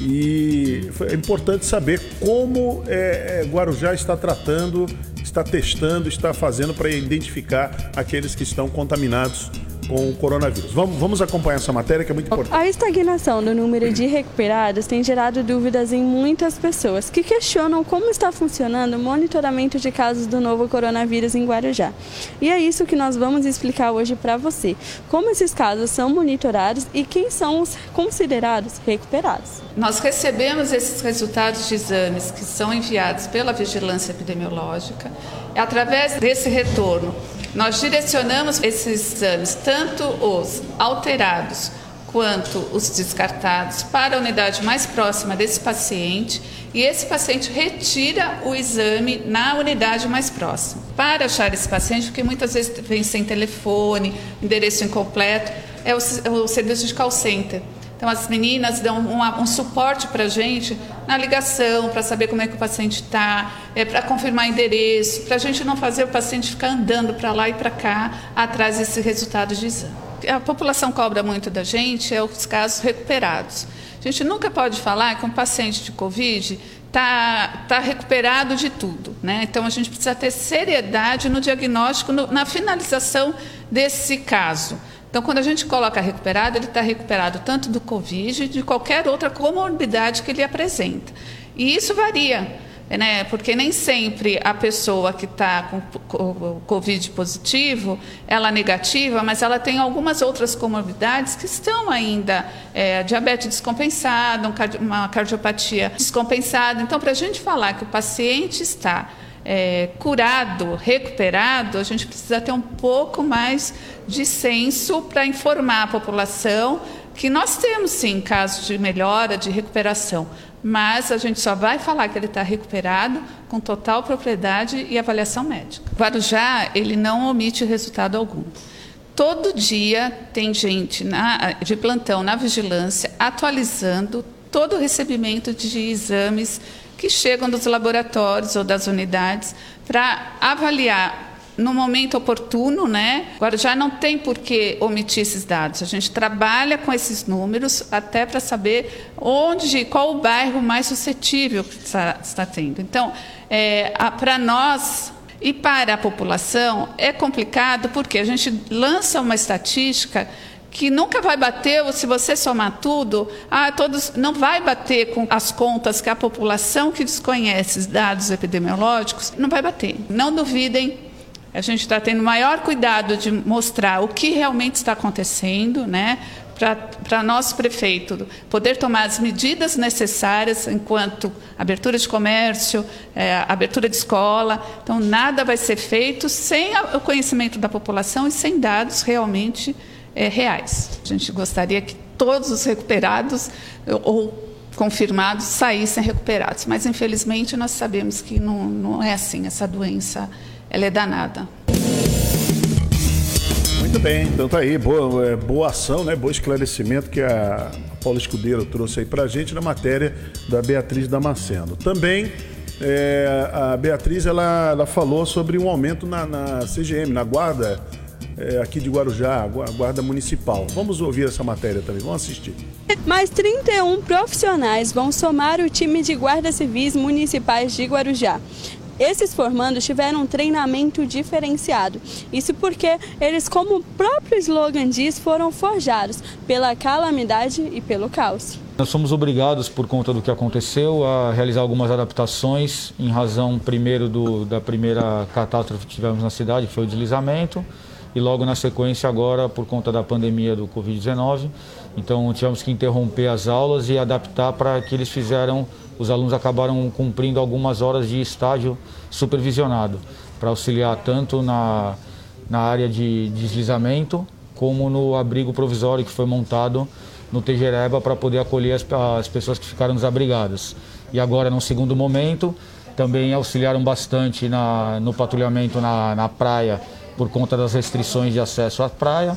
e é importante saber como é, é, Guarujá está tratando, está testando, está fazendo para identificar aqueles que estão contaminados com o coronavírus. Vamos, vamos acompanhar essa matéria que é muito importante. A estagnação do número de recuperados tem gerado dúvidas em muitas pessoas que questionam como está funcionando o monitoramento de casos do novo coronavírus em Guarujá. E é isso que nós vamos explicar hoje para você. Como esses casos são monitorados e quem são os considerados recuperados. Nós recebemos esses resultados de exames que são enviados pela vigilância epidemiológica. Através desse retorno, nós direcionamos esses exames, tanto os alterados quanto os descartados para a unidade mais próxima desse paciente e esse paciente retira o exame na unidade mais próxima. Para achar esse paciente, porque muitas vezes vem sem telefone, endereço incompleto, é o, é o serviço de call center. Então, as meninas dão um, um suporte para a gente na ligação, para saber como é que o paciente está, é, para confirmar endereço, para a gente não fazer o paciente ficar andando para lá e para cá atrás desse resultado de exame. A população cobra muito da gente é os casos recuperados. A gente nunca pode falar que um paciente de Covid está tá recuperado de tudo. Né? Então, a gente precisa ter seriedade no diagnóstico, no, na finalização desse caso. Então, quando a gente coloca recuperado, ele está recuperado tanto do Covid, de qualquer outra comorbidade que ele apresenta. E isso varia, né? porque nem sempre a pessoa que está com Covid positivo, ela é negativa, mas ela tem algumas outras comorbidades que estão ainda, é, diabetes descompensada, uma cardiopatia descompensada. Então, para a gente falar que o paciente está é, curado, recuperado, a gente precisa ter um pouco mais de senso para informar a população que nós temos sim casos de melhora, de recuperação, mas a gente só vai falar que ele está recuperado com total propriedade e avaliação médica. Guarujá, ele não omite resultado algum. Todo dia tem gente na, de plantão na vigilância atualizando todo o recebimento de exames que chegam dos laboratórios ou das unidades para avaliar no momento oportuno, né? Agora já não tem por que omitir esses dados. A gente trabalha com esses números até para saber onde, qual o bairro mais suscetível está, está tendo. Então, é, para nós e para a população é complicado porque a gente lança uma estatística que nunca vai bater, se você somar tudo, ah, todos, não vai bater com as contas que a população que desconhece os dados epidemiológicos, não vai bater. Não duvidem, a gente está tendo maior cuidado de mostrar o que realmente está acontecendo, né? para nosso prefeito poder tomar as medidas necessárias enquanto abertura de comércio, é, abertura de escola. Então, nada vai ser feito sem o conhecimento da população e sem dados realmente é, reais. A gente gostaria que todos os recuperados ou confirmados saíssem recuperados, mas infelizmente nós sabemos que não, não é assim. Essa doença ela é danada. Muito bem, então tá aí, boa, é, boa ação, né? Bom esclarecimento que a Paula Escudeiro trouxe aí pra gente na matéria da Beatriz Damasceno. Também é, a Beatriz ela, ela falou sobre um aumento na, na CGM, na guarda é, aqui de Guarujá, a Guarda Municipal. Vamos ouvir essa matéria também, vamos assistir. Mais 31 profissionais vão somar o time de guardas civis municipais de Guarujá. Esses formandos tiveram um treinamento diferenciado. Isso porque eles, como o próprio slogan diz, foram forjados pela calamidade e pelo caos. Nós somos obrigados, por conta do que aconteceu, a realizar algumas adaptações, em razão, primeiro, do, da primeira catástrofe que tivemos na cidade, que foi o deslizamento, e logo na sequência agora por conta da pandemia do Covid-19. Então tivemos que interromper as aulas e adaptar para que eles fizeram, os alunos acabaram cumprindo algumas horas de estágio supervisionado para auxiliar tanto na, na área de deslizamento como no abrigo provisório que foi montado no Tejereba para poder acolher as, as pessoas que ficaram desabrigadas. E agora, num segundo momento, também auxiliaram bastante na, no patrulhamento na, na praia por conta das restrições de acesso à praia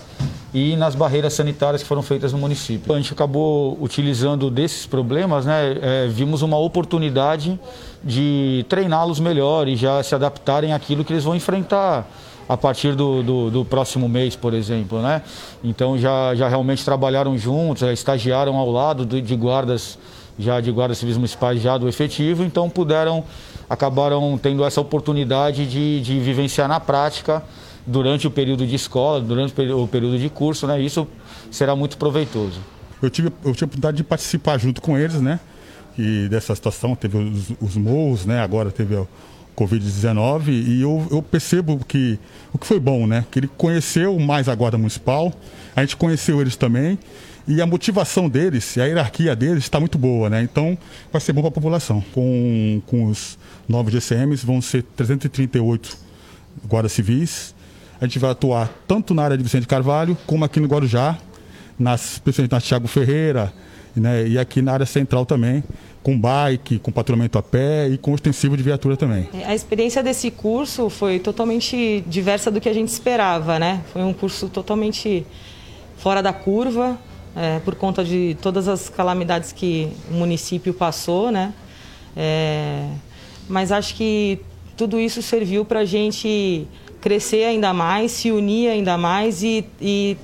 e nas barreiras sanitárias que foram feitas no município. A gente acabou utilizando desses problemas, né, é, vimos uma oportunidade de treiná-los melhor e já se adaptarem àquilo que eles vão enfrentar a partir do, do, do, próximo mês, por exemplo, né? Então já, já realmente trabalharam juntos, estagiaram ao lado de guardas já de guardas civis municipais já do efetivo, então puderam acabaram tendo essa oportunidade de, de vivenciar na prática durante o período de escola, durante o período de curso, né? Isso será muito proveitoso. Eu tive, eu tive a oportunidade de participar junto com eles, né? E dessa situação teve os, os morros, né? Agora teve o Covid-19 e eu, eu percebo que o que foi bom, né? Que ele conheceu mais a Guarda Municipal, a gente conheceu eles também e a motivação deles, a hierarquia deles está muito boa, né? Então vai ser bom para a população. Com, com os novos GCMs vão ser 338 guardas civis a gente vai atuar tanto na área de Vicente Carvalho como aqui no Guarujá. nas, especialmente na Thiago Ferreira, né? E aqui na área central também, com bike, com patrulhamento a pé e com ostensivo de viatura também. É, a experiência desse curso foi totalmente diversa do que a gente esperava, né? Foi um curso totalmente fora da curva, é, por conta de todas as calamidades que o município passou, né? É, mas acho que tudo isso serviu para a gente crescer ainda mais, se unir ainda mais e, e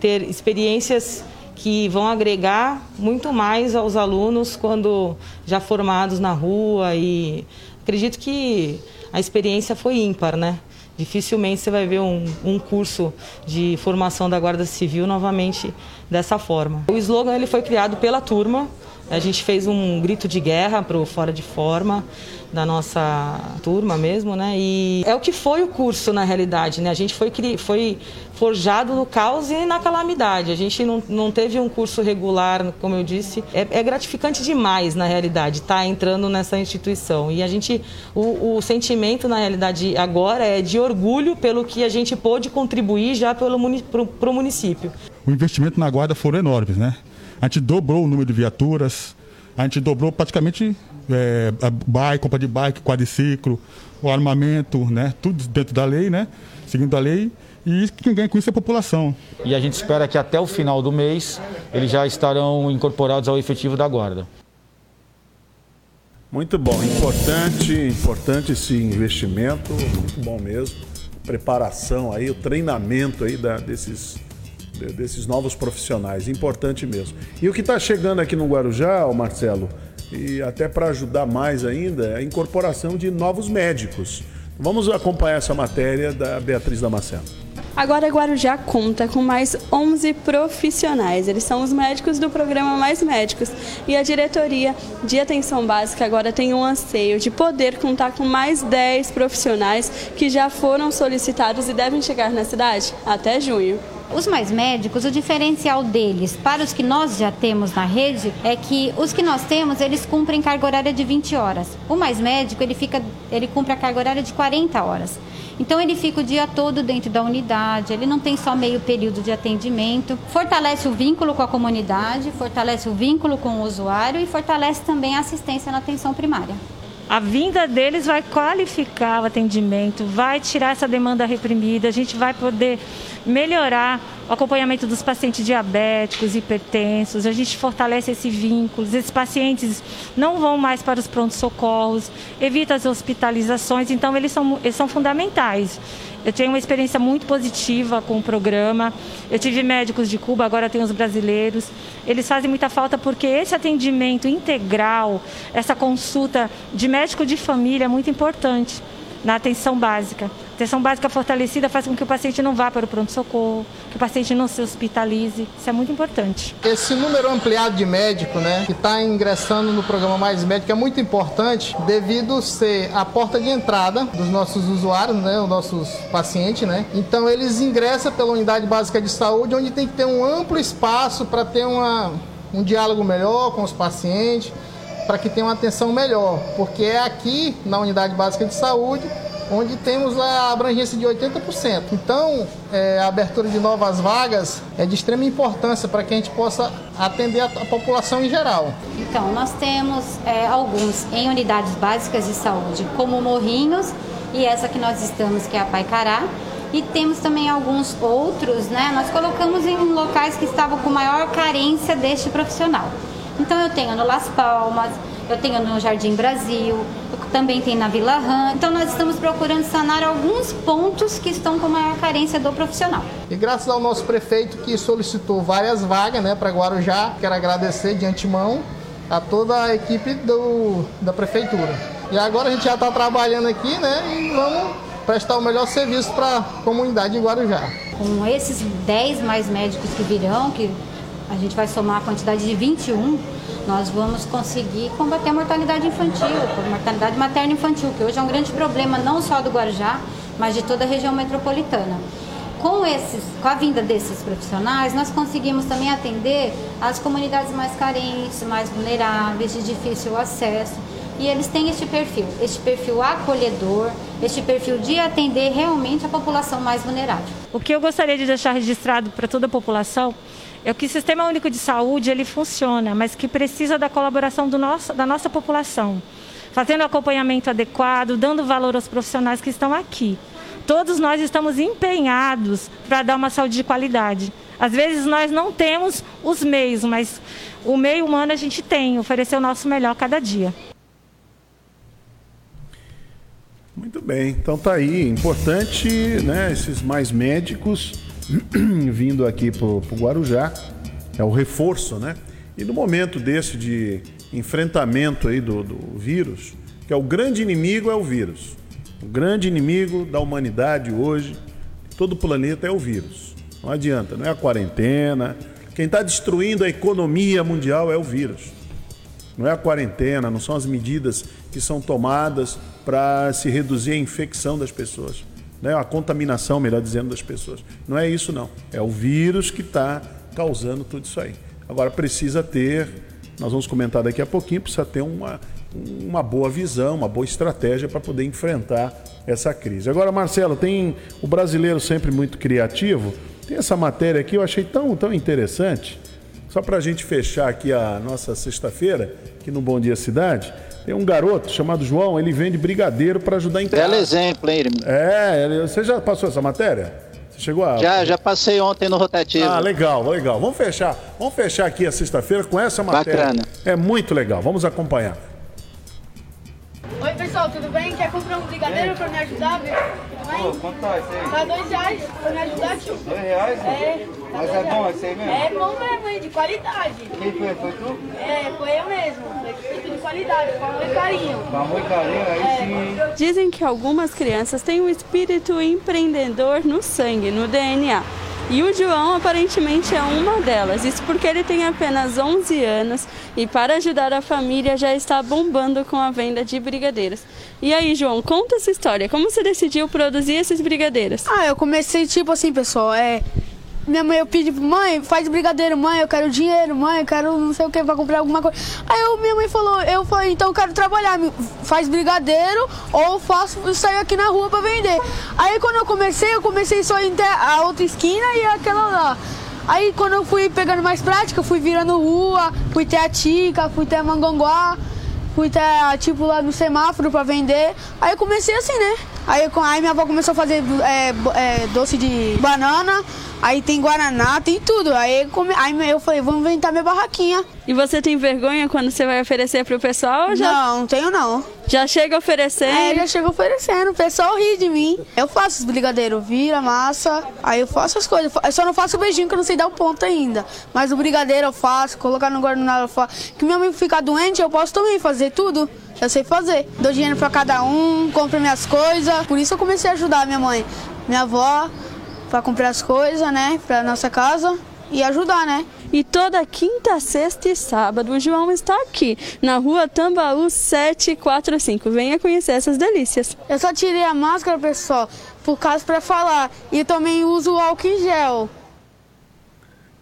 ter experiências que vão agregar muito mais aos alunos quando já formados na rua e acredito que a experiência foi ímpar, né? Dificilmente você vai ver um, um curso de formação da Guarda Civil novamente dessa forma. O slogan ele foi criado pela turma, a gente fez um grito de guerra para o Fora de Forma da nossa turma mesmo, né? E é o que foi o curso na realidade, né? A gente foi, foi forjado no caos e na calamidade. A gente não, não teve um curso regular, como eu disse. É, é gratificante demais, na realidade, estar tá entrando nessa instituição. E a gente, o, o sentimento, na realidade, agora é de orgulho pelo que a gente pôde contribuir já para o município. O investimento na guarda foram enormes, né? A gente dobrou o número de viaturas, a gente dobrou praticamente é, a bike, compra de bike, quadriciclo, o armamento, né? Tudo dentro da lei, né? Seguindo a lei. E quem ganha com isso é a população. E a gente espera que até o final do mês eles já estarão incorporados ao efetivo da guarda. Muito bom, importante, importante esse investimento, muito bom mesmo. Preparação aí, o treinamento aí da, desses desses novos profissionais. Importante mesmo. E o que está chegando aqui no Guarujá, Marcelo, e até para ajudar mais ainda, é a incorporação de novos médicos. Vamos acompanhar essa matéria da Beatriz Damasceno. Agora Guarujá conta com mais 11 profissionais. Eles são os médicos do programa Mais Médicos. E a diretoria de atenção básica agora tem um anseio de poder contar com mais 10 profissionais que já foram solicitados e devem chegar na cidade até junho. Os mais médicos, o diferencial deles para os que nós já temos na rede é que os que nós temos, eles cumprem carga horária de 20 horas. O mais médico, ele fica, ele cumpre a carga horária de 40 horas. Então ele fica o dia todo dentro da unidade, ele não tem só meio período de atendimento, fortalece o vínculo com a comunidade, fortalece o vínculo com o usuário e fortalece também a assistência na atenção primária. A vinda deles vai qualificar o atendimento, vai tirar essa demanda reprimida, a gente vai poder melhorar o acompanhamento dos pacientes diabéticos, hipertensos, a gente fortalece esse vínculo, esses pacientes não vão mais para os prontos-socorros, evita as hospitalizações, então eles são, eles são fundamentais. Eu tenho uma experiência muito positiva com o programa. Eu tive médicos de Cuba, agora tenho os brasileiros. Eles fazem muita falta porque esse atendimento integral, essa consulta de médico de família é muito importante na atenção básica. Atenção básica fortalecida faz com que o paciente não vá para o pronto-socorro, que o paciente não se hospitalize. Isso é muito importante. Esse número ampliado de médico, né, que está ingressando no programa Mais Médico é muito importante devido ser a porta de entrada dos nossos usuários, né, os nossos pacientes, né. Então eles ingressam pela unidade básica de saúde, onde tem que ter um amplo espaço para ter uma, um diálogo melhor com os pacientes, para que tenha uma atenção melhor, porque é aqui na unidade básica de saúde onde temos a abrangência de 80%. Então, é, a abertura de novas vagas é de extrema importância para que a gente possa atender a, a população em geral. Então, nós temos é, alguns em unidades básicas de saúde, como Morrinhos e essa que nós estamos, que é a Paicará. E temos também alguns outros, né? Nós colocamos em locais que estavam com maior carência deste profissional. Então eu tenho no Las Palmas, eu tenho no Jardim Brasil, também tem na Vila Rã. Então nós estamos procurando sanar alguns pontos que estão com maior carência do profissional. E graças ao nosso prefeito que solicitou várias vagas né, para Guarujá, quero agradecer de antemão a toda a equipe do, da prefeitura. E agora a gente já está trabalhando aqui né, e vamos prestar o melhor serviço para a comunidade de Guarujá. Com esses 10 mais médicos que virão, que a gente vai somar a quantidade de 21, nós vamos conseguir combater a mortalidade infantil, a mortalidade materna infantil, que hoje é um grande problema não só do Guarujá, mas de toda a região metropolitana. Com, esses, com a vinda desses profissionais, nós conseguimos também atender as comunidades mais carentes, mais vulneráveis, de difícil acesso. E eles têm este perfil, este perfil acolhedor, este perfil de atender realmente a população mais vulnerável. O que eu gostaria de deixar registrado para toda a população é que o Sistema Único de Saúde ele funciona, mas que precisa da colaboração do nosso, da nossa população, fazendo acompanhamento adequado, dando valor aos profissionais que estão aqui. Todos nós estamos empenhados para dar uma saúde de qualidade. Às vezes nós não temos os meios, mas o meio humano a gente tem, oferecer o nosso melhor cada dia. Muito bem, então tá aí, importante, né, esses mais médicos vindo aqui para o Guarujá, é o reforço, né? E no momento desse de enfrentamento aí do, do vírus, que é o grande inimigo é o vírus. O grande inimigo da humanidade hoje, todo o planeta é o vírus. Não adianta, não é a quarentena. Quem está destruindo a economia mundial é o vírus. Não é a quarentena, não são as medidas que são tomadas para se reduzir a infecção das pessoas, né? a contaminação, melhor dizendo, das pessoas. Não é isso, não. É o vírus que está causando tudo isso aí. Agora precisa ter, nós vamos comentar daqui a pouquinho, precisa ter uma, uma boa visão, uma boa estratégia para poder enfrentar essa crise. Agora, Marcelo, tem o brasileiro sempre muito criativo. Tem essa matéria aqui, eu achei tão, tão interessante. Só para a gente fechar aqui a nossa sexta-feira, aqui no Bom Dia Cidade, tem um garoto chamado João, ele vende brigadeiro para ajudar em casa. Belo exemplo, hein, irmão? É, você já passou essa matéria? Você chegou a. Já, já passei ontem no rotativo. Ah, legal, legal. Vamos fechar, vamos fechar aqui a sexta-feira com essa matéria. Bacana. É muito legal. Vamos acompanhar. Oi pessoal, tudo bem? Quer comprar um brigadeiro pra me ajudar? Tudo bem? Pô, quanto tá isso aí? Tá dois reais pra me ajudar, tio. Dois reais? É. tá Mas dois é bom reais. esse aí mesmo? É bom mesmo, hein? De qualidade. Quem foi? Foi tu? É, foi eu mesmo. Qualidade, com amor e carinho. Com amor e carinho, aí É. sim. Dizem que algumas crianças têm um espírito empreendedor no sangue, no DNA. E o João aparentemente é uma delas. Isso porque ele tem apenas 11 anos e para ajudar a família já está bombando com a venda de brigadeiros. E aí, João, conta essa história. Como você decidiu produzir esses brigadeiros? Ah, eu comecei tipo assim, pessoal, é. Minha mãe, eu pedi, mãe, faz brigadeiro, mãe, eu quero dinheiro, mãe, eu quero não sei o que pra comprar alguma coisa. Aí eu, minha mãe falou, eu falei, então eu quero trabalhar, faz brigadeiro ou faço sair aqui na rua pra vender. Aí quando eu comecei, eu comecei só em a outra esquina e aquela lá. Aí quando eu fui pegando mais prática, eu fui virando rua, fui ter a Tica, fui ter a Mangonguá, fui até, tipo, lá no semáforo pra vender. Aí eu comecei assim, né? Aí, aí minha avó começou a fazer é, é, doce de banana, aí tem guaraná, tem tudo. Aí, come- aí eu falei, vamos inventar minha barraquinha. E você tem vergonha quando você vai oferecer pro pessoal? Já... Não, não tenho não. Já chega oferecendo? É, já chega oferecendo, o pessoal ri de mim. Eu faço os brigadeiros, vira, massa, aí eu faço as coisas. Eu só não faço o beijinho que eu não sei dar o ponto ainda. Mas o brigadeiro eu faço, colocar no guardanapo eu faço. Que minha mãe ficar doente, eu posso também fazer tudo. Eu sei fazer. Dou dinheiro pra cada um, compro minhas coisas. Por isso eu comecei a ajudar minha mãe, minha avó, pra comprar as coisas, né, pra nossa casa e ajudar, né? E toda quinta, sexta e sábado o João está aqui, na rua Tambaú 745. Venha conhecer essas delícias. Eu só tirei a máscara, pessoal, por causa pra falar. E também uso o álcool em gel.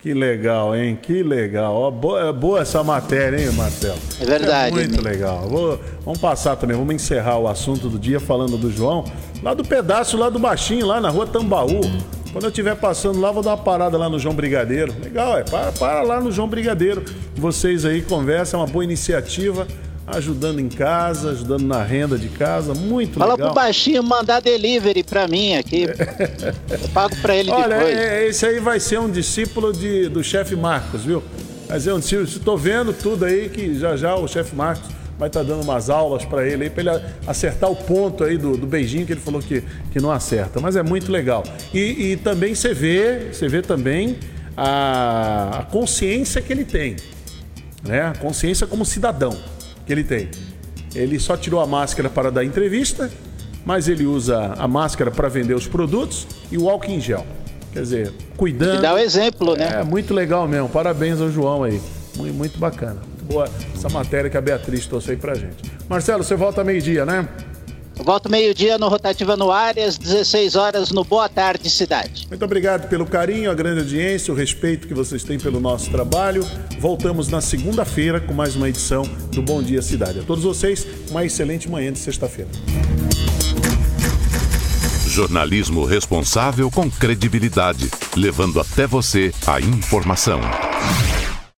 Que legal, hein? Que legal. Ó, boa, boa essa matéria, hein, Marcelo? É verdade, É muito né? legal. Vou- vamos passar também, vamos encerrar o assunto do dia falando do João, lá do pedaço lá do Baixinho, lá na rua Tambaú. Quando eu estiver passando lá, vou dar uma parada lá no João Brigadeiro. Legal, é. Para, para lá no João Brigadeiro. Vocês aí conversam, é uma boa iniciativa, ajudando em casa, ajudando na renda de casa. Muito Fala legal. pro baixinho mandar delivery pra mim aqui. Eu pago pra ele Olha, depois. é- é- esse aí vai ser um discípulo de, do chefe Marcos, viu? Vai ser um discípulo. Estou vendo tudo aí que já já o chefe Marcos vai estar dando umas aulas para ele aí, para ele acertar o ponto aí do, do beijinho que ele falou que, que não acerta. Mas é muito legal. E, e também você vê, você vê também a, a consciência que ele tem, né? A consciência como cidadão que ele tem. Ele só tirou a máscara para dar entrevista, mas ele usa a máscara para vender os produtos e o álcool em gel. Quer dizer, cuidando. E dá o exemplo, né? É, muito legal mesmo. Parabéns ao João aí. Muito bacana. Boa essa matéria que a Beatriz trouxe aí pra gente. Marcelo, você volta meio-dia, né? Eu volto meio-dia no Rotativa no Ar e às 16 horas no Boa Tarde Cidade. Muito obrigado pelo carinho, a grande audiência, o respeito que vocês têm pelo nosso trabalho. Voltamos na segunda-feira com mais uma edição do Bom Dia Cidade. A todos vocês, uma excelente manhã de sexta-feira. Jornalismo responsável com credibilidade, levando até você a informação.